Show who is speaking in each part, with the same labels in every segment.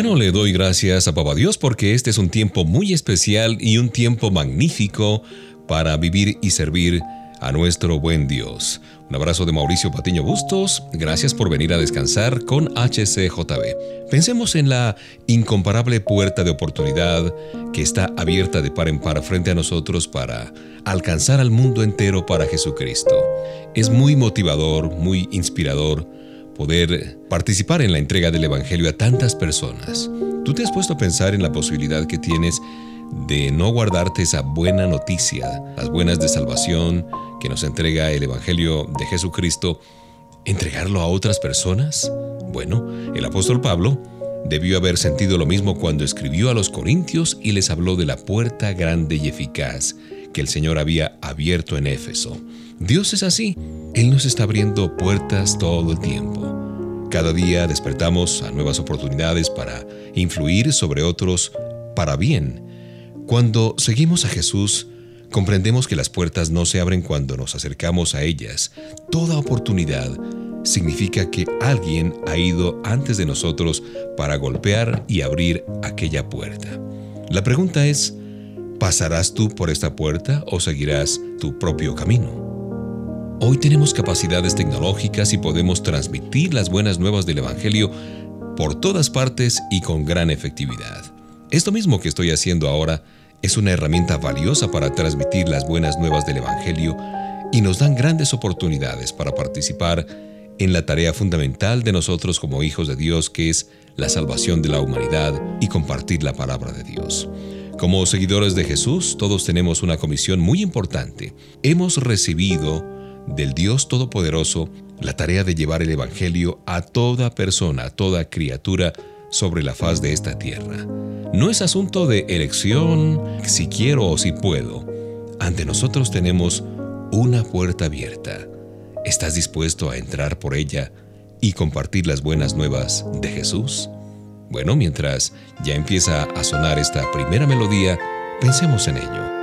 Speaker 1: Bueno, le doy gracias a Papá Dios porque este es un tiempo muy especial y un tiempo magnífico para vivir y servir a nuestro buen Dios. Un abrazo de Mauricio Patiño Bustos, gracias por venir a descansar con HCJB. Pensemos en la incomparable puerta de oportunidad que está abierta de par en par frente a nosotros para alcanzar al mundo entero para Jesucristo. Es muy motivador, muy inspirador poder participar en la entrega del Evangelio a tantas personas. ¿Tú te has puesto a pensar en la posibilidad que tienes de no guardarte esa buena noticia, las buenas de salvación que nos entrega el Evangelio de Jesucristo, entregarlo a otras personas? Bueno, el apóstol Pablo debió haber sentido lo mismo cuando escribió a los Corintios y les habló de la puerta grande y eficaz que el Señor había abierto en Éfeso. Dios es así, Él nos está abriendo puertas todo el tiempo. Cada día despertamos a nuevas oportunidades para influir sobre otros para bien. Cuando seguimos a Jesús, comprendemos que las puertas no se abren cuando nos acercamos a ellas. Toda oportunidad significa que alguien ha ido antes de nosotros para golpear y abrir aquella puerta. La pregunta es, ¿pasarás tú por esta puerta o seguirás tu propio camino? Hoy tenemos capacidades tecnológicas y podemos transmitir las buenas nuevas del Evangelio por todas partes y con gran efectividad. Esto mismo que estoy haciendo ahora es una herramienta valiosa para transmitir las buenas nuevas del Evangelio y nos dan grandes oportunidades para participar en la tarea fundamental de nosotros como hijos de Dios, que es la salvación de la humanidad y compartir la palabra de Dios. Como seguidores de Jesús, todos tenemos una comisión muy importante. Hemos recibido del Dios Todopoderoso la tarea de llevar el Evangelio a toda persona, a toda criatura sobre la faz de esta tierra. No es asunto de elección, si quiero o si puedo. Ante nosotros tenemos una puerta abierta. ¿Estás dispuesto a entrar por ella y compartir las buenas nuevas de Jesús? Bueno, mientras ya empieza a sonar esta primera melodía, pensemos en ello.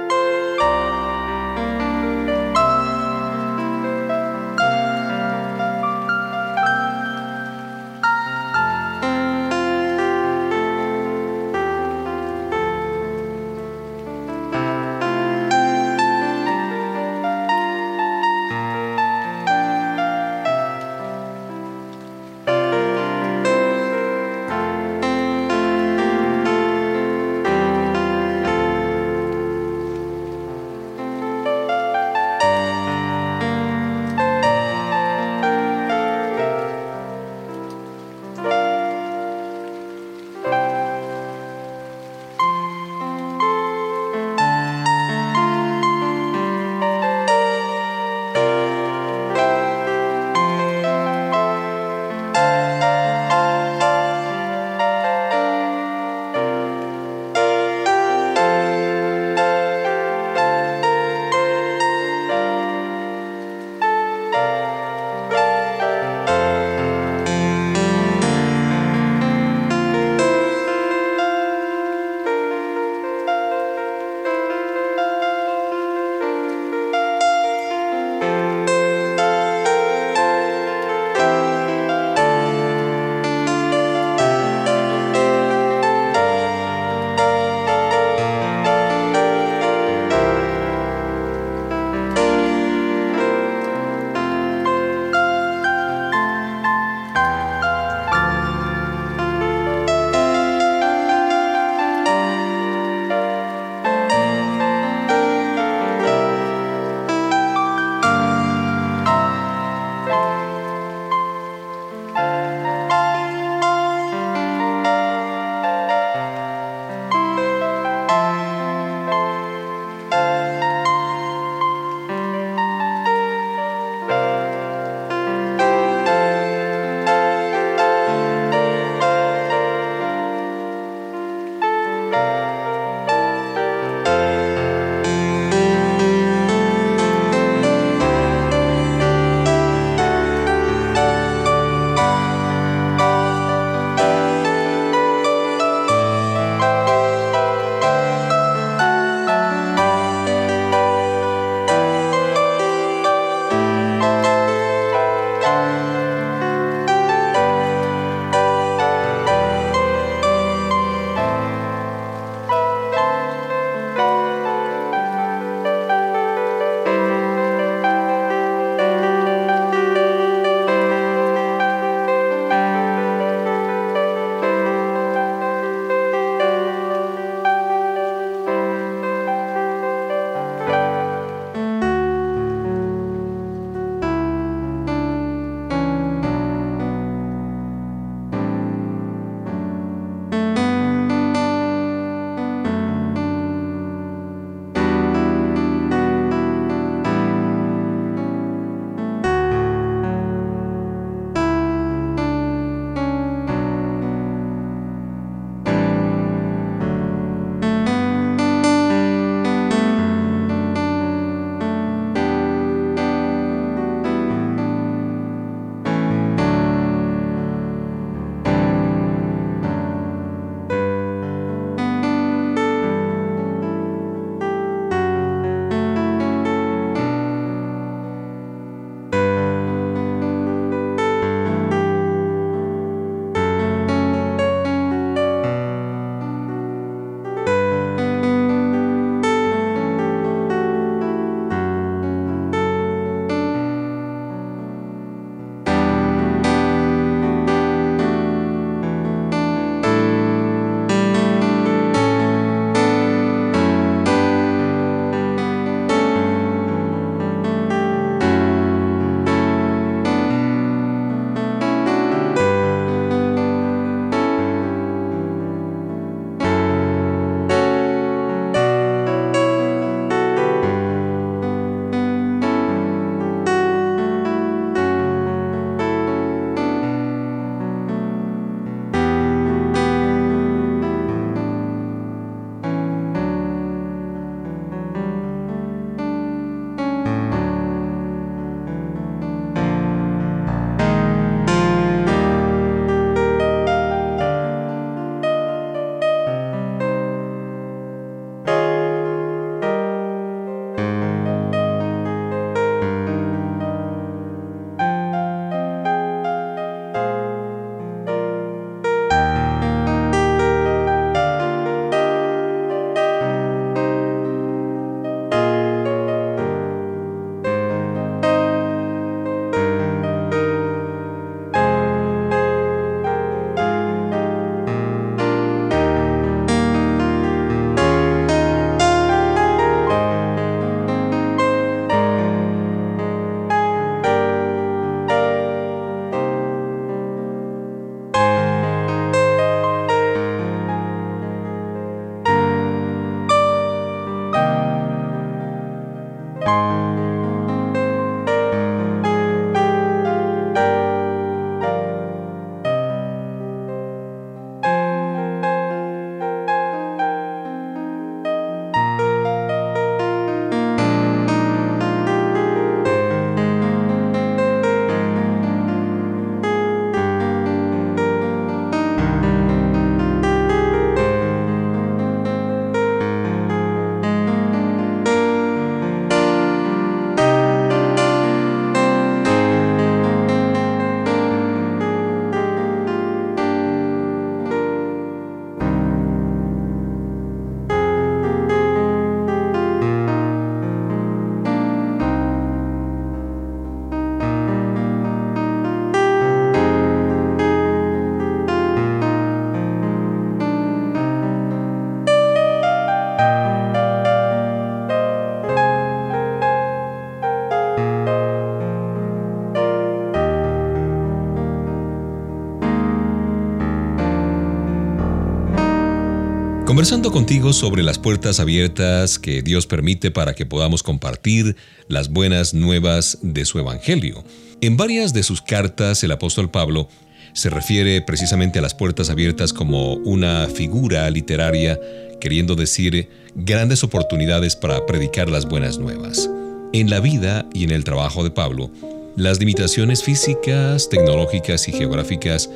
Speaker 1: Conversando contigo sobre las puertas abiertas que Dios permite para que podamos compartir las buenas nuevas de su Evangelio. En varias de sus cartas el apóstol Pablo se refiere precisamente a las puertas abiertas como una figura literaria queriendo decir grandes oportunidades para predicar las buenas nuevas. En la vida y en el trabajo de Pablo, las limitaciones físicas, tecnológicas y geográficas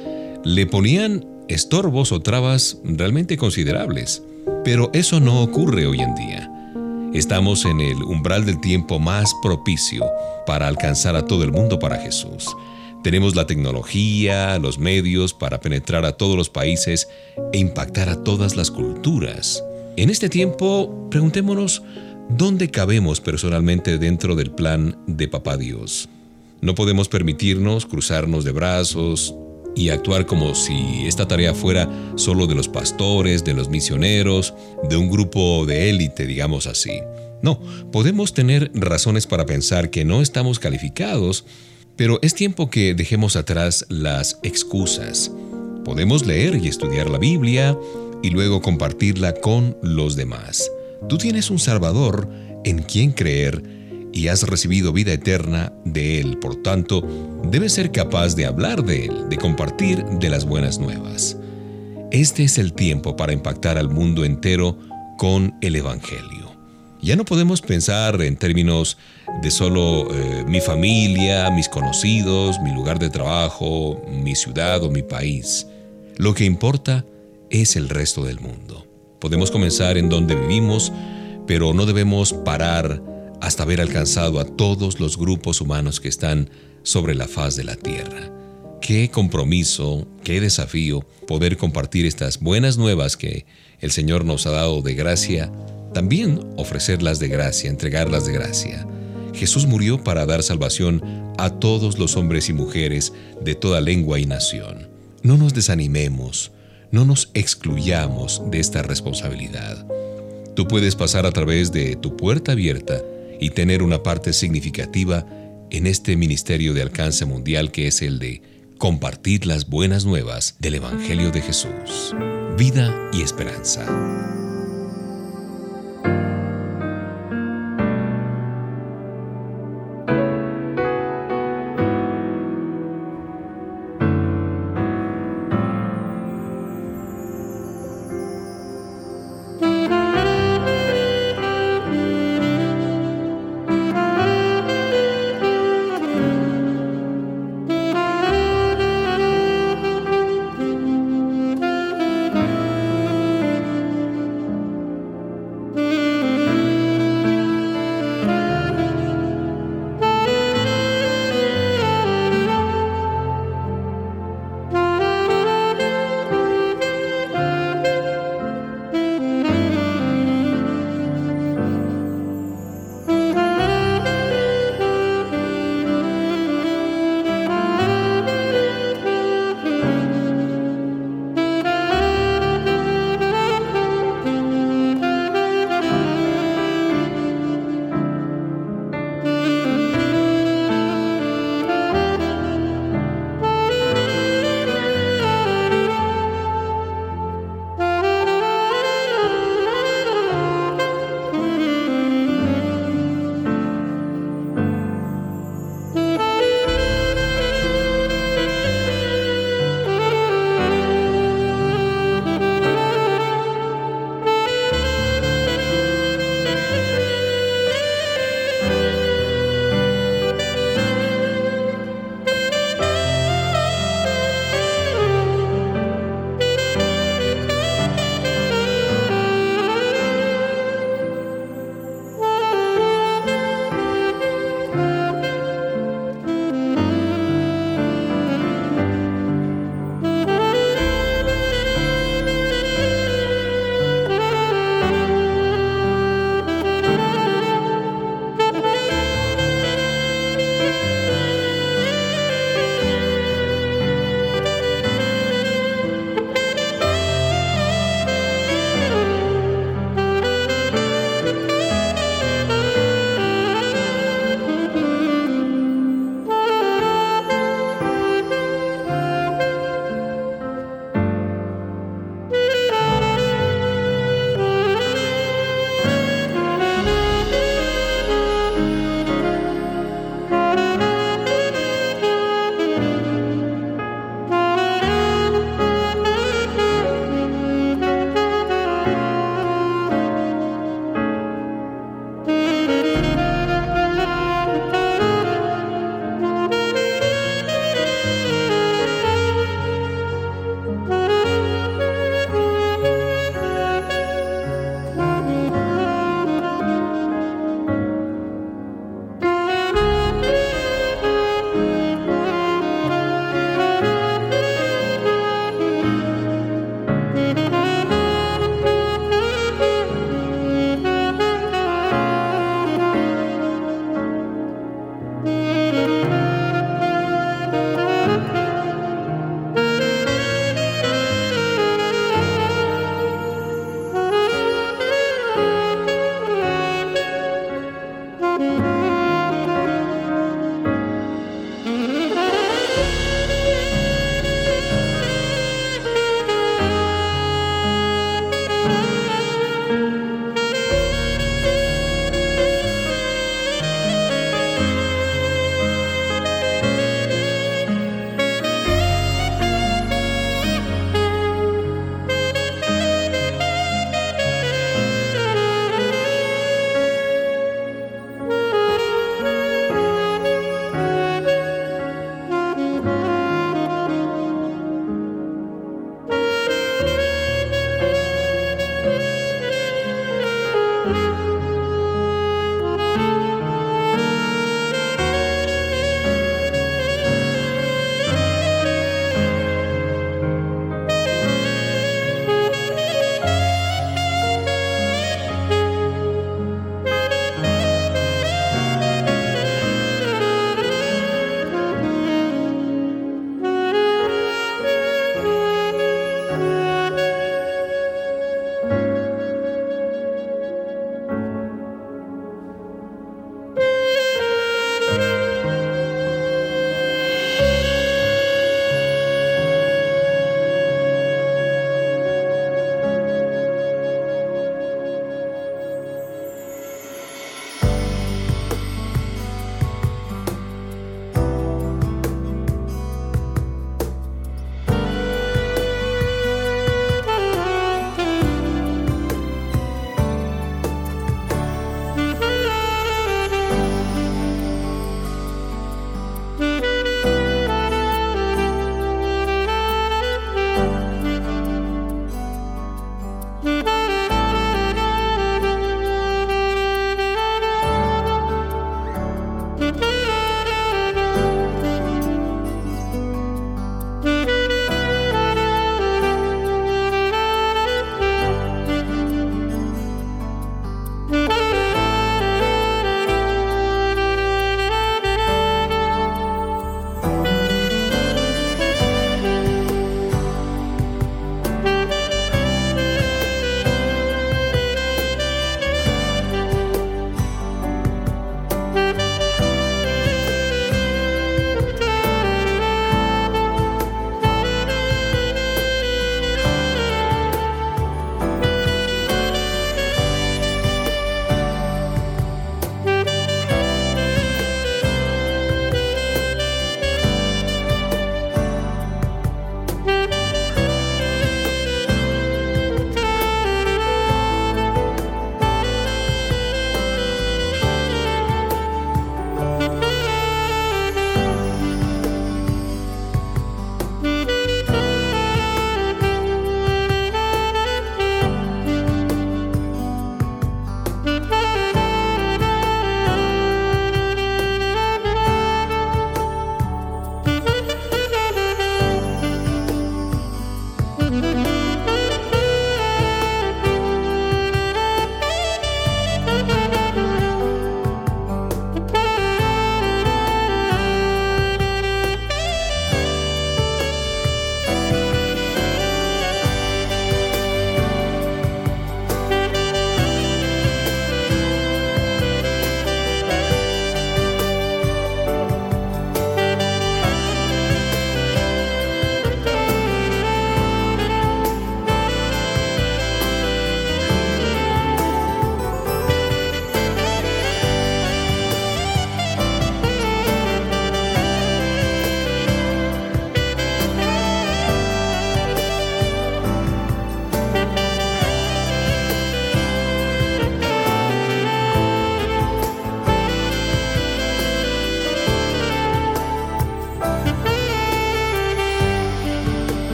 Speaker 1: le ponían estorbos o trabas realmente considerables. Pero eso no ocurre hoy en día. Estamos en el umbral del tiempo más propicio para alcanzar a todo el mundo para Jesús. Tenemos la tecnología, los medios para penetrar a todos los países e impactar a todas las culturas. En este tiempo, preguntémonos dónde cabemos personalmente dentro del plan de Papá Dios. No podemos permitirnos cruzarnos de brazos y actuar como si esta tarea fuera solo de los pastores, de los misioneros, de un grupo de élite, digamos así. No, podemos tener razones para pensar que no estamos calificados, pero es tiempo que dejemos atrás las excusas. Podemos leer y estudiar la Biblia y luego compartirla con los demás. Tú tienes un Salvador en quien creer y has recibido vida eterna de Él. Por tanto, debes ser capaz de hablar de Él, de compartir de las buenas nuevas. Este es el tiempo para impactar al mundo entero con el Evangelio. Ya no podemos pensar en términos de solo eh, mi familia, mis conocidos, mi lugar de trabajo, mi ciudad o mi país. Lo que importa es el resto del mundo. Podemos comenzar en donde vivimos, pero no debemos parar hasta haber alcanzado a todos los grupos humanos que están sobre la faz de la tierra. Qué compromiso, qué desafío poder compartir estas buenas nuevas que el Señor nos ha dado de gracia, también ofrecerlas de gracia, entregarlas de gracia. Jesús murió para dar salvación a todos los hombres y mujeres de toda lengua y nación. No nos desanimemos, no nos excluyamos de esta responsabilidad. Tú puedes pasar a través de tu puerta abierta y tener una parte significativa en este ministerio de alcance mundial que es el de compartir las buenas nuevas del Evangelio de Jesús. Vida y esperanza.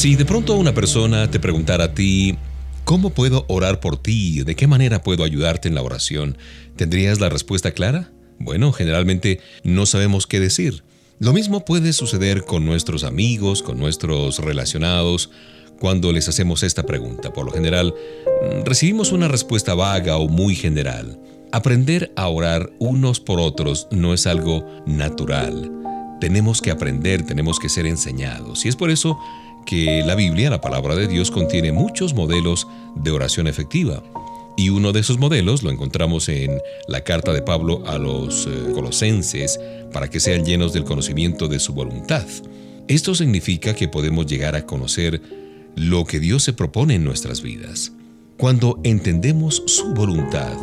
Speaker 1: Si de pronto una persona te preguntara a ti, ¿cómo puedo orar por ti? ¿De qué manera puedo ayudarte en la oración? ¿Tendrías la respuesta clara? Bueno, generalmente no sabemos qué decir. Lo mismo puede suceder con nuestros amigos, con nuestros relacionados, cuando les hacemos esta pregunta. Por lo general, mm, recibimos una respuesta vaga o muy general. Aprender a orar unos por otros no es algo natural. Tenemos que aprender, tenemos que ser enseñados. Y es por eso que la Biblia, la palabra de Dios, contiene muchos modelos de oración efectiva. Y uno de esos modelos lo encontramos en la carta de Pablo a los eh, colosenses para que sean llenos del conocimiento de su voluntad. Esto significa que podemos llegar a conocer lo que Dios se propone en nuestras vidas. Cuando entendemos su voluntad,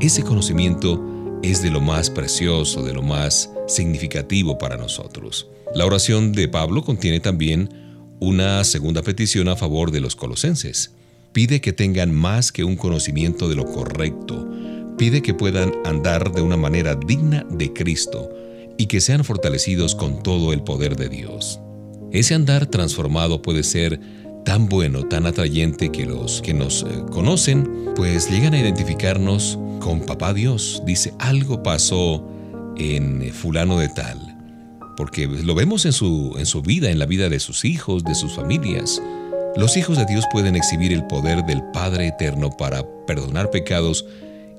Speaker 1: ese conocimiento es de lo más precioso, de lo más significativo para nosotros. La oración de Pablo contiene también una segunda petición a favor de los colosenses pide que tengan más que un conocimiento de lo correcto, pide que puedan andar de una manera digna de Cristo y que sean fortalecidos con todo el poder de Dios. Ese andar transformado puede ser tan bueno, tan atrayente que los que nos eh, conocen, pues llegan a identificarnos con Papá Dios. Dice, algo pasó en eh, fulano de tal, porque lo vemos en su, en su vida, en la vida de sus hijos, de sus familias. Los hijos de Dios pueden exhibir el poder del Padre Eterno para perdonar pecados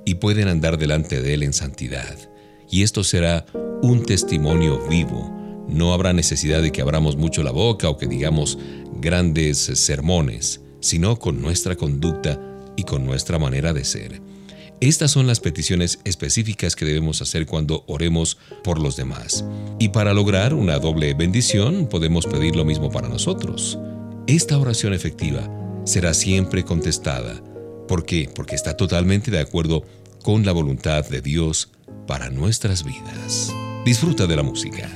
Speaker 1: y pueden andar delante de Él en santidad. Y esto será un testimonio vivo. No habrá necesidad de que abramos mucho la boca o que digamos grandes sermones, sino con nuestra conducta y con nuestra manera de ser. Estas son las peticiones específicas que debemos hacer cuando oremos por los demás. Y para lograr una doble bendición podemos pedir lo mismo para nosotros. Esta oración efectiva será siempre contestada. ¿Por qué? Porque está totalmente de acuerdo con la voluntad de Dios para nuestras vidas. Disfruta de la música.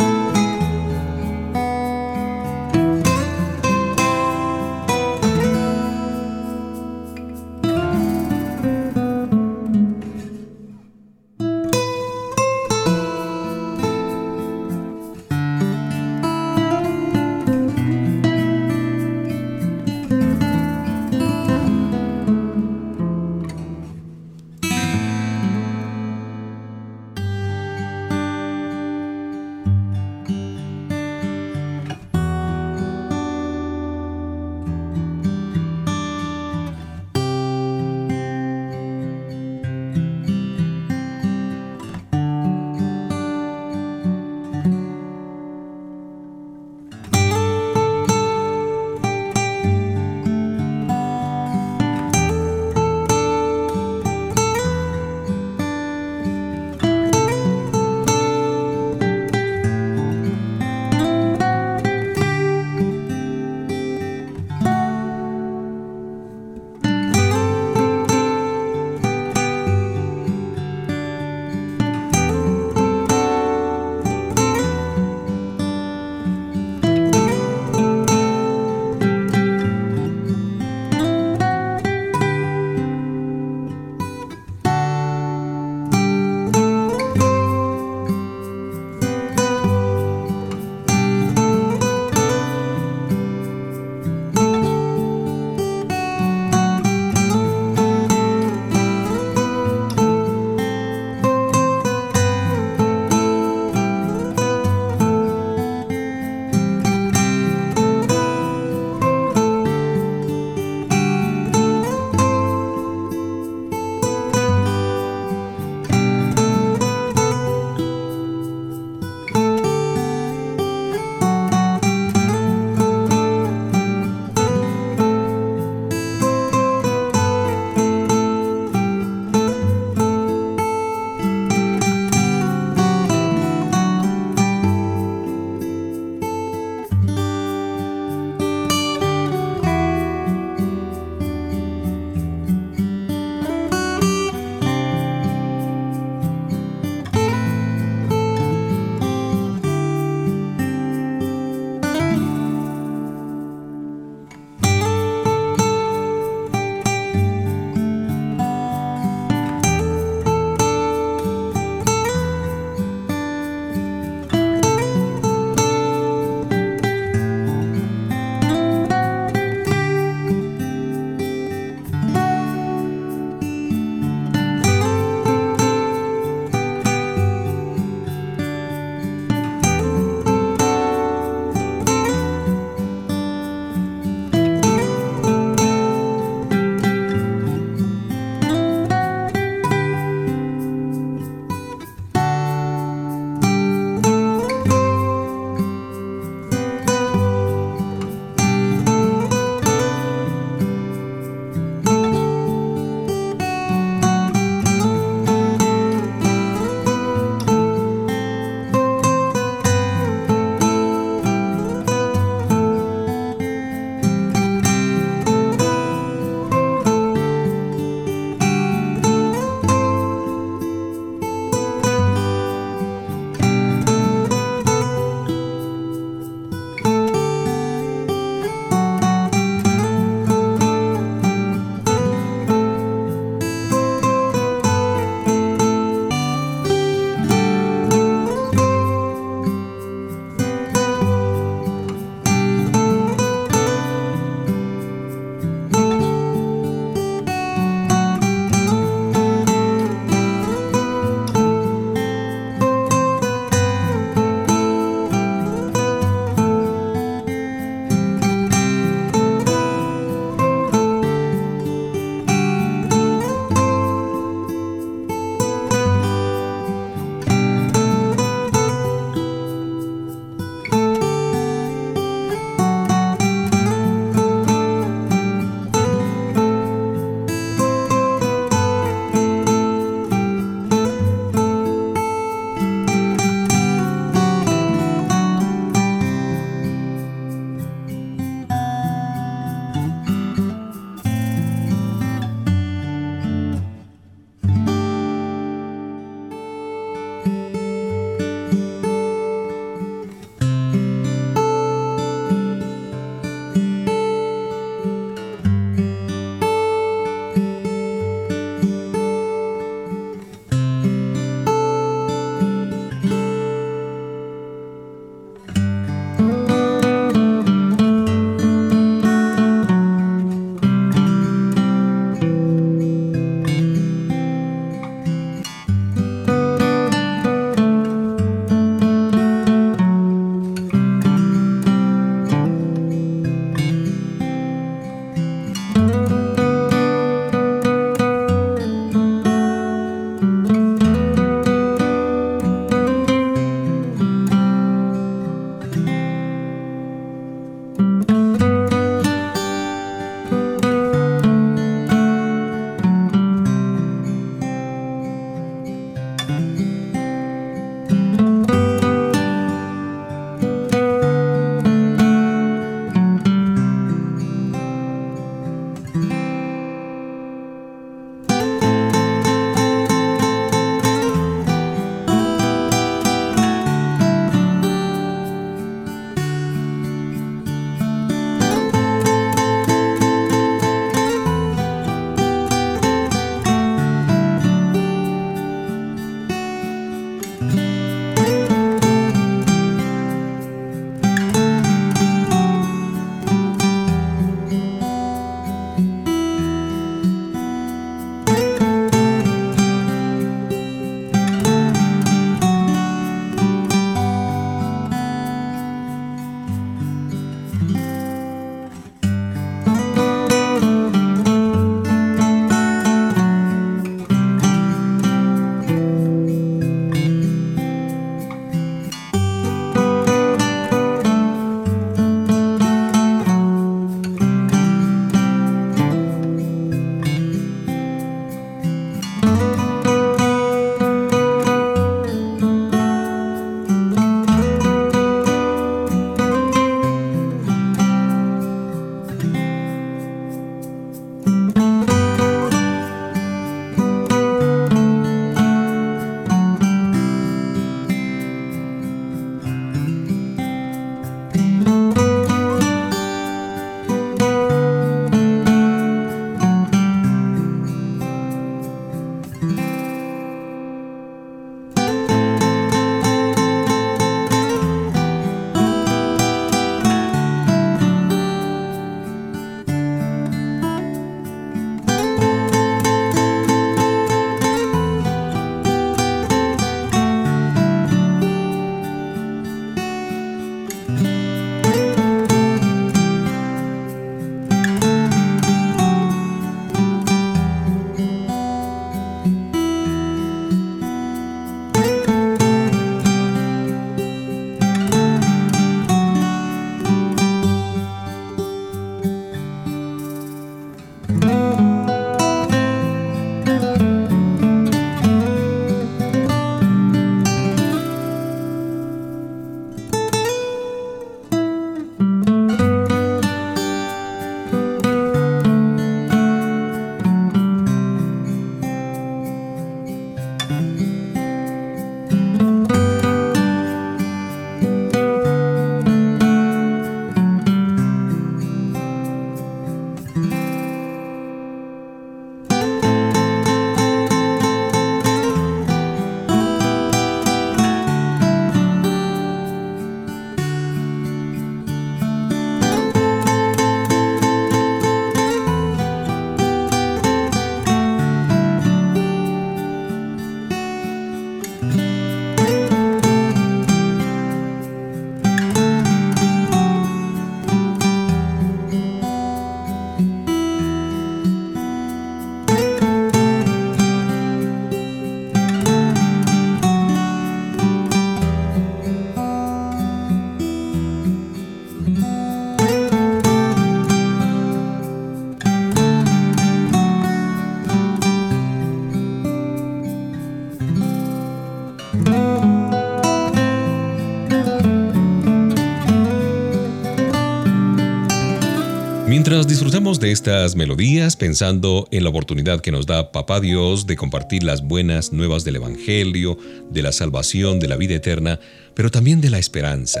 Speaker 1: De estas melodías, pensando en la oportunidad que nos da Papá Dios de compartir las buenas nuevas del Evangelio, de la salvación, de la vida eterna, pero también de la esperanza.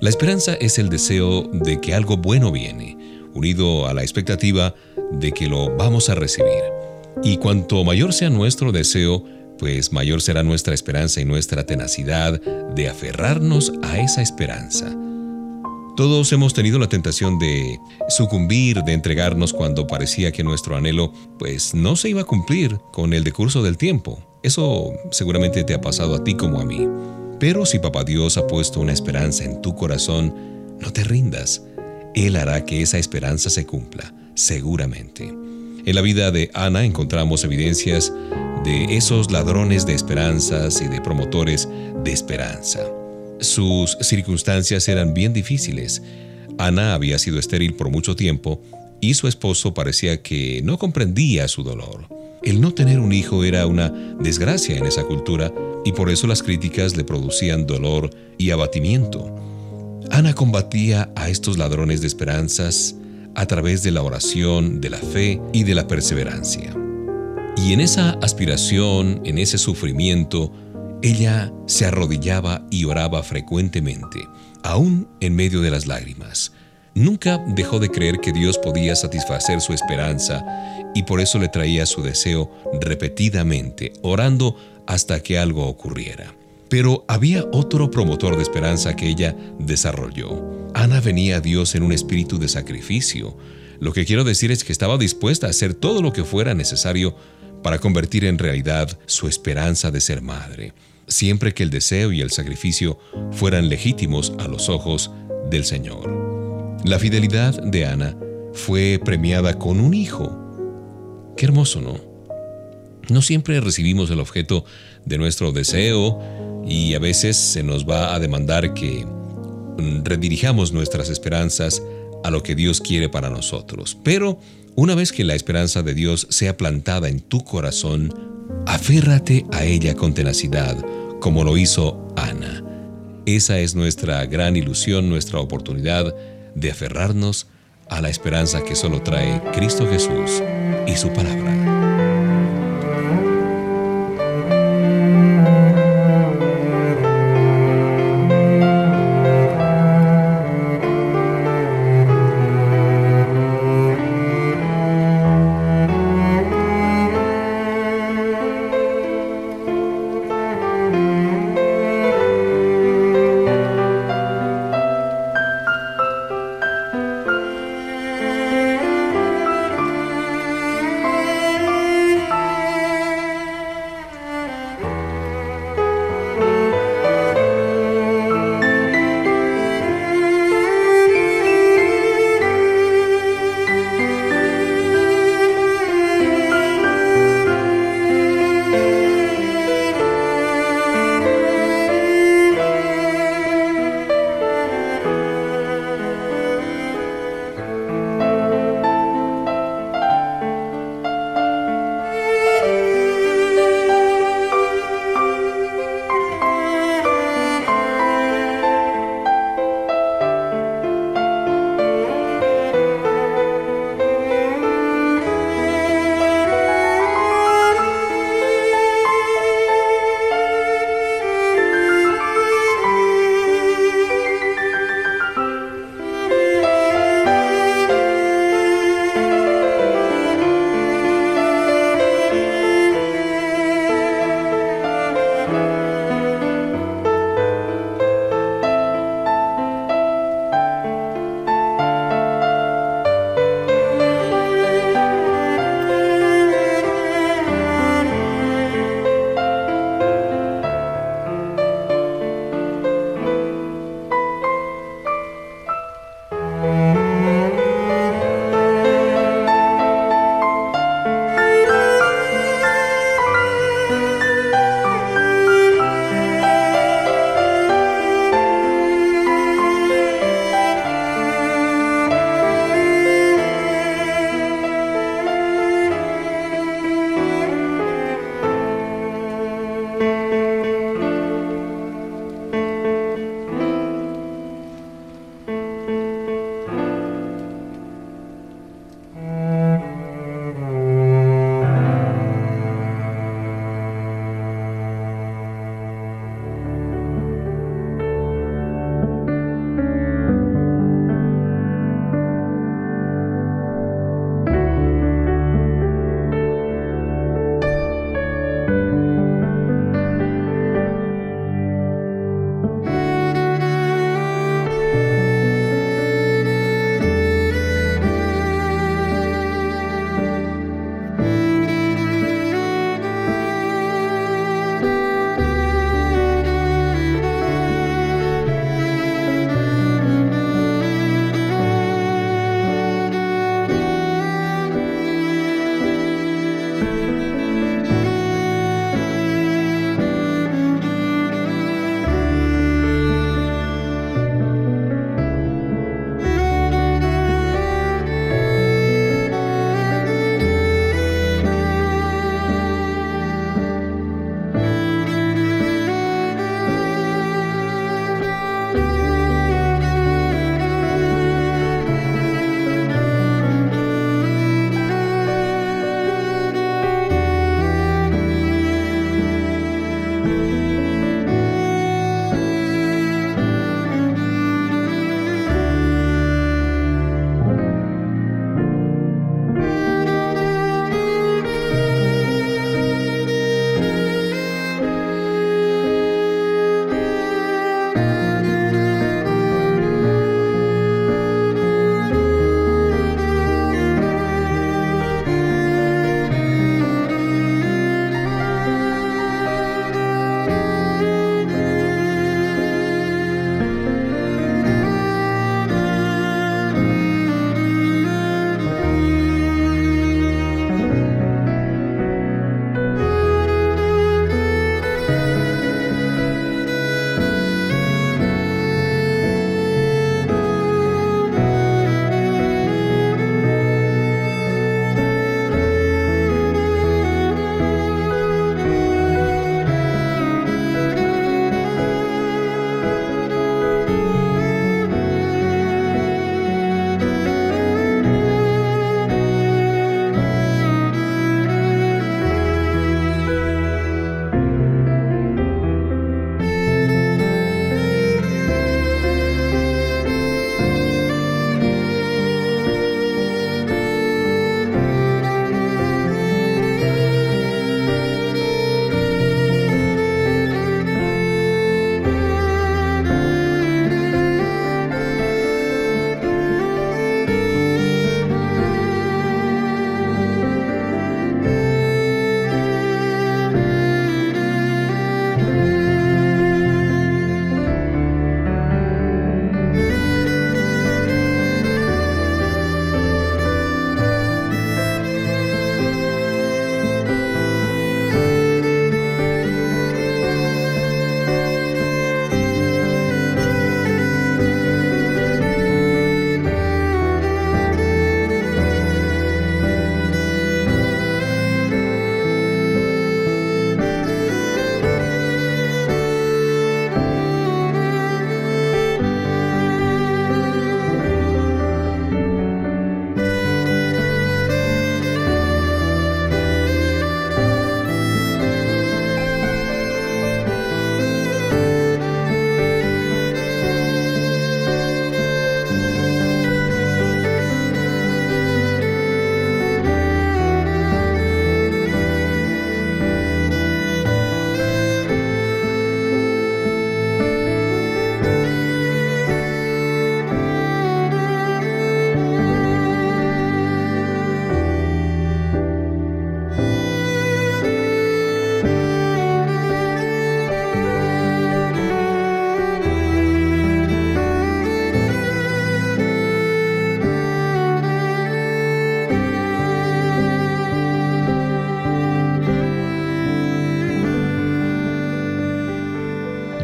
Speaker 1: La esperanza es el deseo de que algo bueno viene, unido a la expectativa de que lo vamos a recibir. Y cuanto mayor sea nuestro deseo, pues mayor será nuestra esperanza y nuestra tenacidad de aferrarnos a esa esperanza. Todos hemos tenido la tentación de sucumbir, de entregarnos cuando parecía que nuestro anhelo pues no se iba a cumplir con el decurso del tiempo. Eso seguramente te ha pasado a ti como a mí. Pero si Papá Dios ha puesto una esperanza en tu corazón, no te rindas. Él hará que esa esperanza se cumpla, seguramente. En la vida de Ana encontramos evidencias de esos ladrones de esperanzas y de promotores de esperanza. Sus circunstancias eran bien difíciles. Ana había sido estéril por mucho tiempo y su esposo parecía que no comprendía su dolor. El no tener un hijo era una desgracia en esa cultura y por eso las críticas le producían dolor y abatimiento. Ana combatía a estos ladrones de esperanzas a través de la oración, de la fe y de la perseverancia. Y en esa aspiración, en ese sufrimiento, ella se arrodillaba y oraba frecuentemente, aún en medio de las lágrimas. Nunca dejó de creer que Dios podía satisfacer su esperanza y por eso le traía su deseo repetidamente, orando hasta que algo ocurriera. Pero había otro promotor de esperanza que ella desarrolló. Ana venía a Dios en un espíritu de sacrificio. Lo que quiero decir es que estaba dispuesta a hacer todo lo que fuera necesario para convertir en realidad su esperanza de ser madre siempre que el deseo y el sacrificio fueran legítimos a los ojos del Señor. La fidelidad de Ana fue premiada con un hijo. Qué hermoso, ¿no? No siempre recibimos el objeto de nuestro deseo y a veces se nos va a demandar que redirijamos nuestras esperanzas a lo que Dios quiere para nosotros. Pero una vez que la esperanza de Dios sea plantada en tu corazón, aférrate a ella con tenacidad, como lo hizo Ana. Esa es nuestra gran ilusión, nuestra oportunidad de aferrarnos a la esperanza que solo trae Cristo Jesús y su palabra.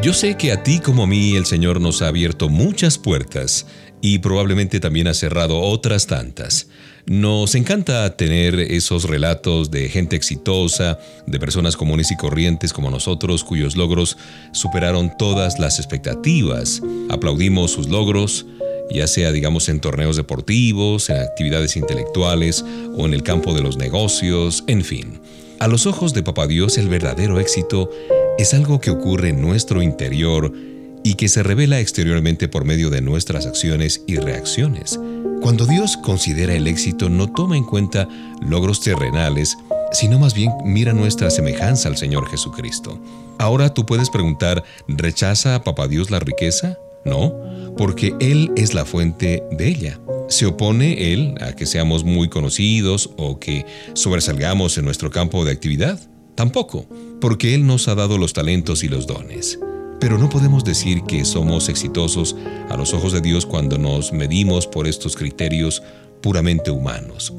Speaker 1: Yo sé que a ti como a mí el Señor nos ha abierto muchas puertas y probablemente también ha cerrado otras tantas. Nos encanta tener esos relatos de gente exitosa, de personas comunes y corrientes como nosotros, cuyos logros superaron todas las expectativas. Aplaudimos sus logros, ya sea digamos en torneos deportivos, en actividades intelectuales o en el campo de los negocios, en fin. A los ojos de Papá Dios el verdadero éxito es algo que ocurre en nuestro interior y que se revela exteriormente por medio de nuestras acciones y reacciones. Cuando Dios considera el éxito no toma en cuenta logros terrenales, sino más bien mira nuestra semejanza al Señor Jesucristo. Ahora tú puedes preguntar, ¿rechaza a Papá Dios la riqueza? No, porque Él es la fuente de ella. ¿Se opone Él a que seamos muy conocidos o que sobresalgamos en nuestro campo de actividad? Tampoco, porque Él nos ha dado los talentos y los dones. Pero no podemos decir que somos exitosos a los ojos de Dios cuando nos medimos por estos criterios puramente humanos.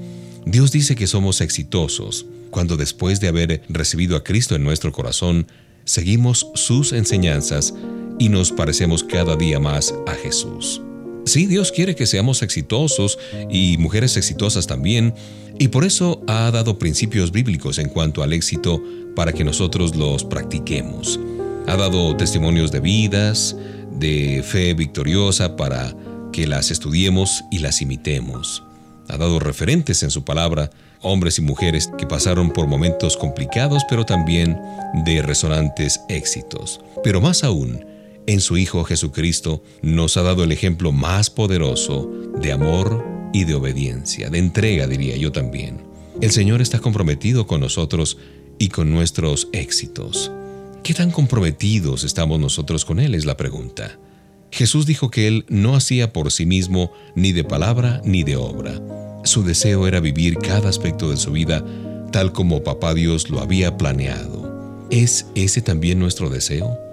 Speaker 1: Dios dice que somos exitosos cuando después de haber recibido a Cristo en nuestro corazón, seguimos sus enseñanzas y nos parecemos cada día más a Jesús. Sí, Dios quiere que seamos exitosos y mujeres exitosas también, y por eso ha dado principios bíblicos en cuanto al éxito para que nosotros los practiquemos. Ha dado testimonios de vidas, de fe victoriosa para que las estudiemos y las imitemos. Ha dado referentes en su palabra, hombres y mujeres que pasaron por momentos complicados, pero también de resonantes éxitos. Pero más aún, en su Hijo Jesucristo nos ha dado el ejemplo más poderoso de amor y de obediencia, de entrega, diría yo también. El Señor está comprometido con nosotros y con nuestros éxitos. ¿Qué tan comprometidos estamos nosotros con Él? Es la pregunta. Jesús dijo que Él no hacía por sí mismo ni de palabra ni de obra. Su deseo era vivir cada aspecto de su vida tal como Papá Dios lo había planeado. ¿Es ese también nuestro deseo?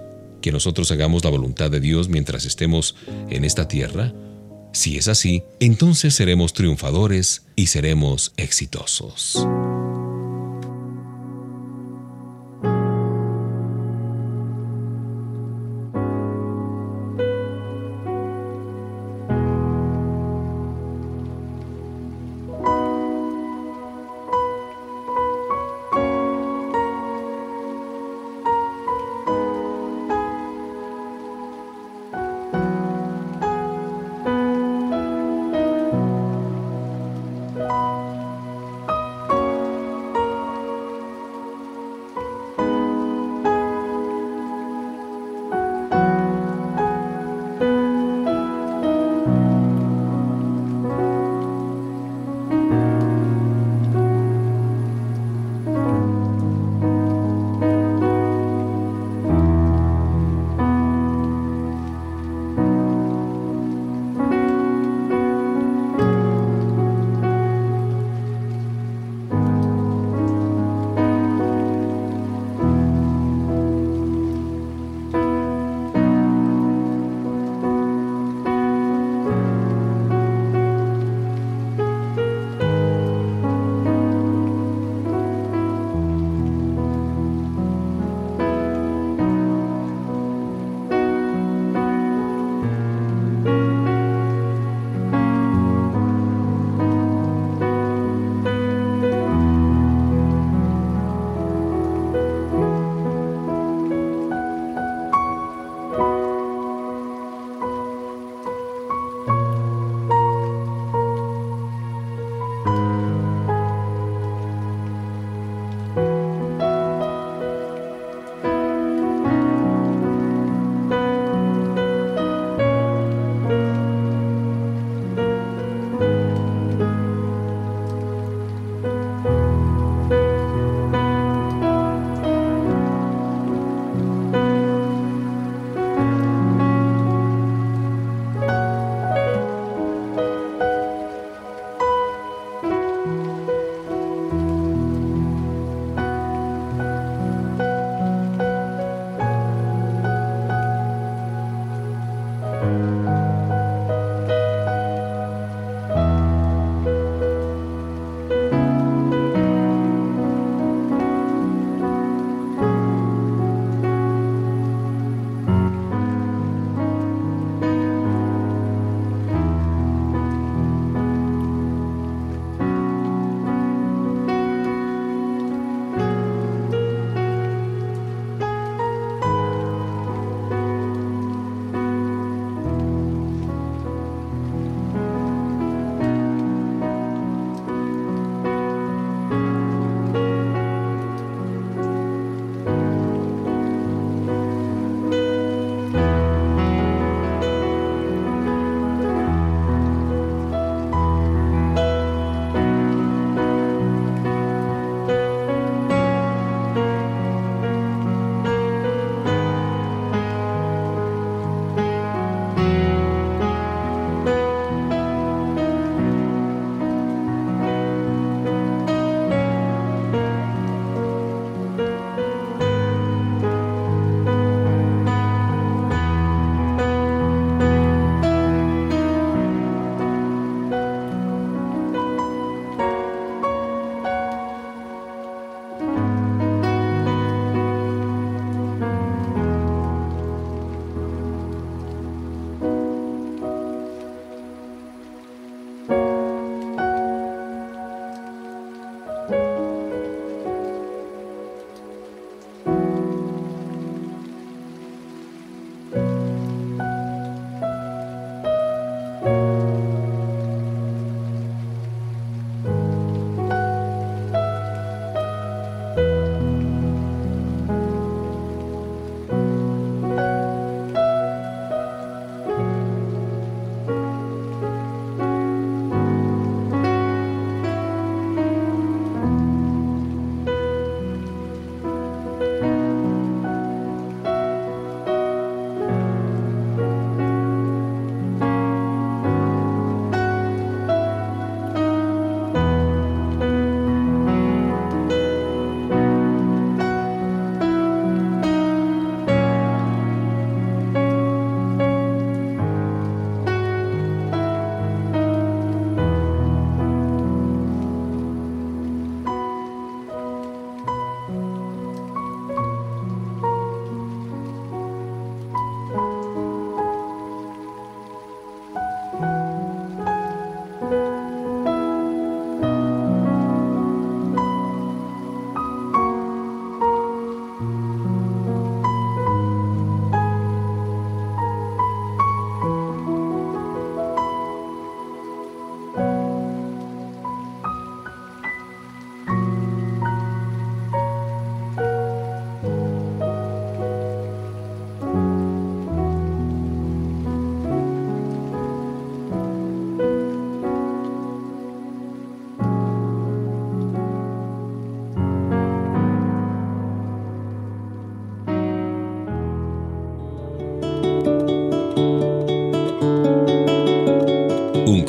Speaker 1: Que nosotros hagamos la voluntad de Dios mientras estemos en esta tierra? Si es así, entonces seremos triunfadores y seremos exitosos.